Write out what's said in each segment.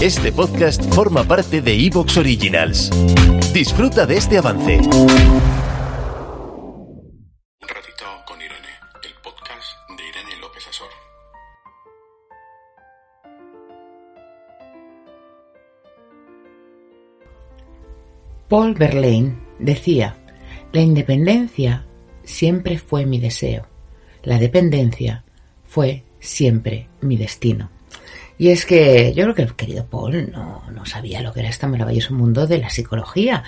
Este podcast forma parte de Evox Originals. Disfruta de este avance. Un ratito con Irene, el podcast de Irene López Azor. Paul Verlaine decía, la independencia siempre fue mi deseo, la dependencia fue siempre mi destino. Y es que yo creo que el querido Paul no, no, sabía lo que era este maravilloso mundo de la psicología.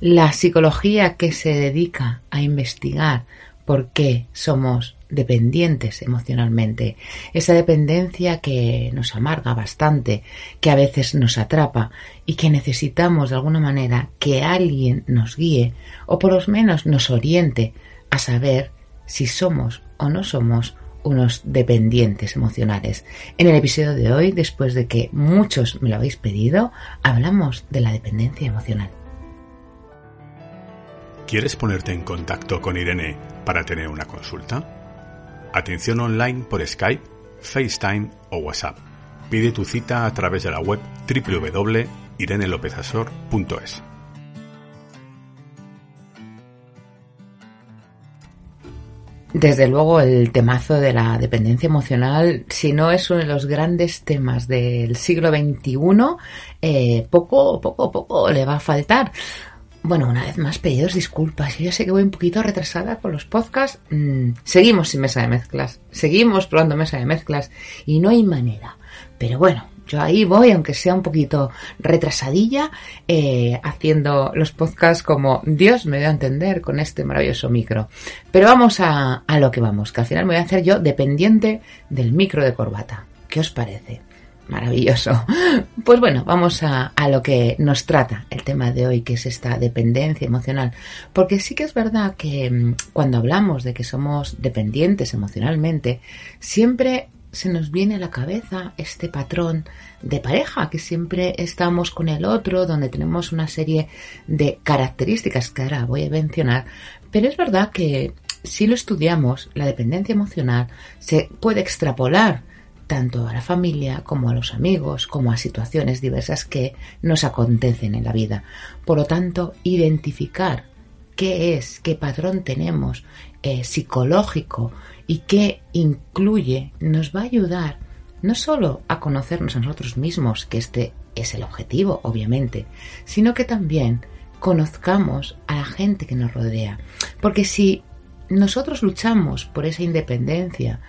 La psicología que se dedica a investigar por qué somos dependientes emocionalmente. Esa dependencia que nos amarga bastante, que a veces nos atrapa y que necesitamos de alguna manera que alguien nos guíe o por lo menos nos oriente a saber si somos o no somos unos dependientes emocionales. En el episodio de hoy, después de que muchos me lo habéis pedido, hablamos de la dependencia emocional. ¿Quieres ponerte en contacto con Irene para tener una consulta? Atención online por Skype, FaceTime o WhatsApp. Pide tu cita a través de la web www.irenelopezasor.es. Desde luego el temazo de la dependencia emocional, si no es uno de los grandes temas del siglo XXI, eh, poco, poco, poco le va a faltar. Bueno, una vez más, pedidos disculpas. Yo ya sé que voy un poquito retrasada con los podcasts. Mm, seguimos sin mesa de mezclas. Seguimos probando mesa de mezclas. Y no hay manera. Pero bueno, yo ahí voy, aunque sea un poquito retrasadilla, eh, haciendo los podcasts como Dios me dio a entender con este maravilloso micro. Pero vamos a, a lo que vamos, que al final me voy a hacer yo dependiente del micro de corbata. ¿Qué os parece? Maravilloso. Pues bueno, vamos a, a, lo que nos trata el tema de hoy, que es esta dependencia emocional. Porque sí que es verdad que mm, cuando hablamos de que somos dependientes emocionalmente, siempre se nos viene a la cabeza este patrón de pareja, que siempre estamos con el otro, donde tenemos una serie de características que ahora voy a mencionar, pero es verdad que si lo estudiamos, la dependencia emocional se puede extrapolar tanto a la familia como a los amigos, como a situaciones diversas que nos acontecen en la vida. Por lo tanto, identificar qué es, qué patrón tenemos eh, psicológico y qué incluye nos va a ayudar no solo a conocernos a nosotros mismos, que este es el objetivo, obviamente, sino que también conozcamos a la gente que nos rodea. Porque si nosotros luchamos por esa independencia,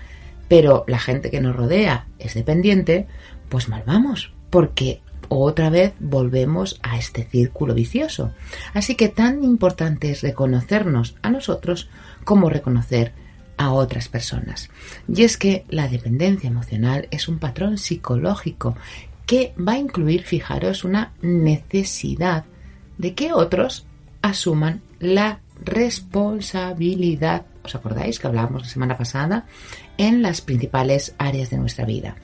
pero la gente que nos rodea es dependiente, pues mal vamos, porque otra vez volvemos a este círculo vicioso. Así que tan importante es reconocernos a nosotros como reconocer a otras personas. Y es que la dependencia emocional es un patrón psicológico que va a incluir, fijaros, una necesidad de que otros asuman la responsabilidad. ¿Os acordáis que hablábamos la semana pasada? En las principales áreas de nuestra vida.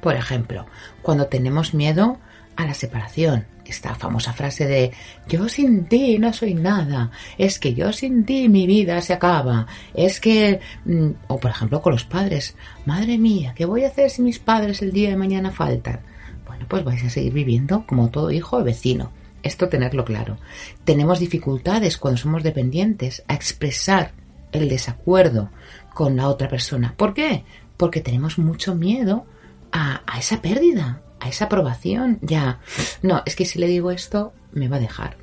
Por ejemplo, cuando tenemos miedo a la separación, esta famosa frase de yo sin ti no soy nada, es que yo sin ti mi vida se acaba, es que, mm, o por ejemplo con los padres, madre mía, ¿qué voy a hacer si mis padres el día de mañana faltan? Bueno, pues vais a seguir viviendo como todo hijo o vecino. Esto tenerlo claro. Tenemos dificultades cuando somos dependientes a expresar el desacuerdo con la otra persona. ¿Por qué? Porque tenemos mucho miedo a, esa pérdida, a esa aprobación. Ya, no, es que si le digo esto, me va a dejar.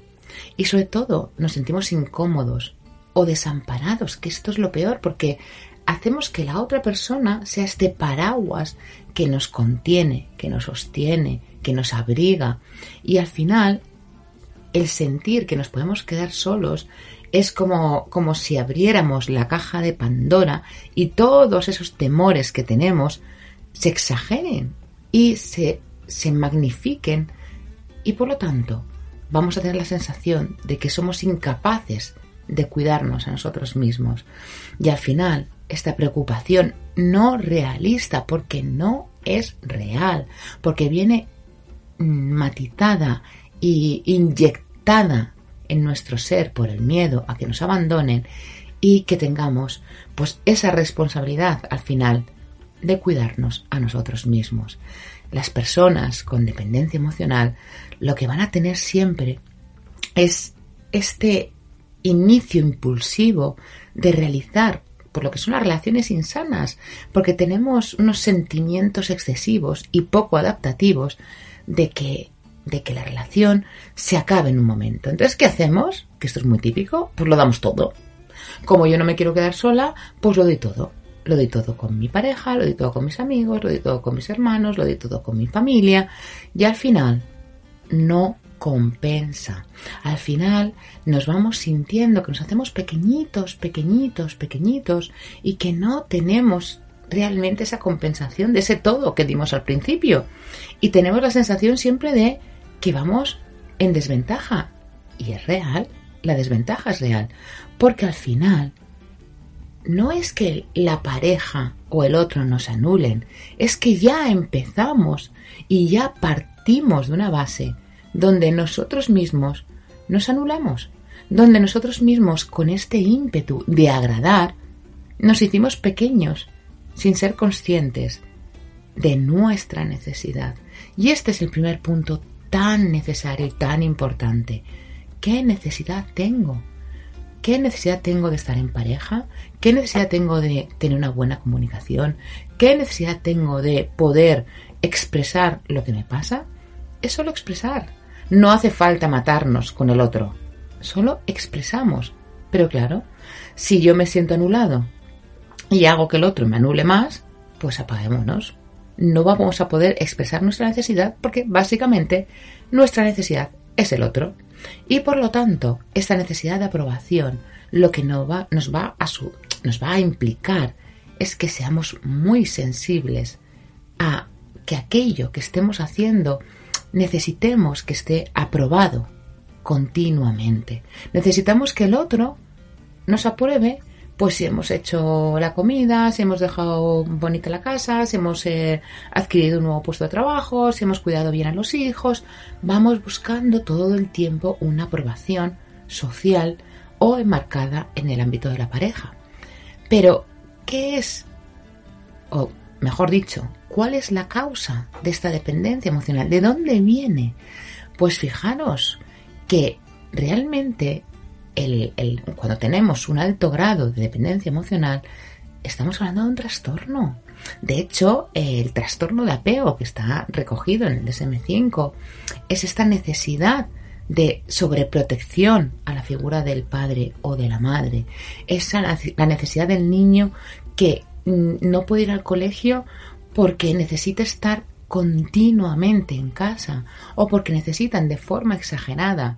Y sobre todo, nos sentimos incómodos o desamparados, que esto es lo peor, porque hacemos que la otra persona sea este paraguas que nos contiene, que nos sostiene, que nos abriga. Y al final, el sentir que nos podemos quedar solos es como, como si abriéramos la caja de Pandora y todos esos temores que tenemos se exageren y se se magnifiquen y por lo tanto vamos a tener la sensación de que somos incapaces de cuidarnos a nosotros mismos. Y al final, esta preocupación no realista, porque no es real, porque viene matizada y inyectada en nuestro ser por el miedo a que nos abandonen y que tengamos pues esa responsabilidad al final de cuidarnos a nosotros mismos. Las personas con dependencia emocional lo que van a tener siempre es este inicio impulsivo de realizar por lo que son las relaciones insanas, porque tenemos unos sentimientos excesivos y poco adaptativos de que de que la relación se acabe en un momento. Entonces, ¿qué hacemos? Que esto es muy típico, pues lo damos todo. Como yo no me quiero quedar sola, pues lo doy todo. Lo doy todo con mi pareja, lo doy todo con mis amigos, lo doy todo con mis hermanos, lo doy todo con mi familia. Y al final no compensa. Al final nos vamos sintiendo que nos hacemos pequeñitos, pequeñitos, pequeñitos y que no tenemos realmente esa compensación de ese todo que dimos al principio. Y tenemos la sensación siempre de que vamos en desventaja. Y es real, la desventaja es real, porque al final no es que la pareja o el otro nos anulen, es que ya empezamos y ya partimos de una base donde nosotros mismos nos anulamos, donde nosotros mismos con este ímpetu de agradar nos hicimos pequeños sin ser conscientes de nuestra necesidad. Y este es el primer punto tan necesario y tan importante. ¿Qué necesidad tengo? ¿Qué necesidad tengo de estar en pareja? ¿Qué necesidad tengo de tener una buena comunicación? ¿Qué necesidad tengo de poder expresar lo que me pasa? Es solo expresar. No hace falta matarnos con el otro. Solo expresamos. Pero claro, si yo me siento anulado y hago que el otro me anule más, pues apaguémonos no vamos a poder expresar nuestra necesidad porque básicamente nuestra necesidad es el otro. Y por lo tanto, esta necesidad de aprobación lo que nos va, nos va, a, su, nos va a implicar es que seamos muy sensibles a que aquello que estemos haciendo necesitemos que esté aprobado continuamente. Necesitamos que el otro nos apruebe pues si hemos hecho la comida, si hemos dejado bonita la casa, si hemos eh, adquirido un nuevo puesto de trabajo, si hemos cuidado bien a los hijos, vamos buscando todo el tiempo una aprobación social o enmarcada en el ámbito de la pareja. Pero, ¿qué es? O mejor dicho, ¿cuál es la causa de esta dependencia emocional? ¿De dónde viene? Pues fijaros que realmente cuando tenemos un alto grado de dependencia emocional, estamos hablando de un trastorno. De hecho, el trastorno de apego que está recogido en el DSM5 es esta necesidad de sobreprotección a la figura del padre o de la madre. Es la necesidad del niño que mm, no puede ir al colegio porque necesita estar continuamente en casa o porque necesitan de forma exagerada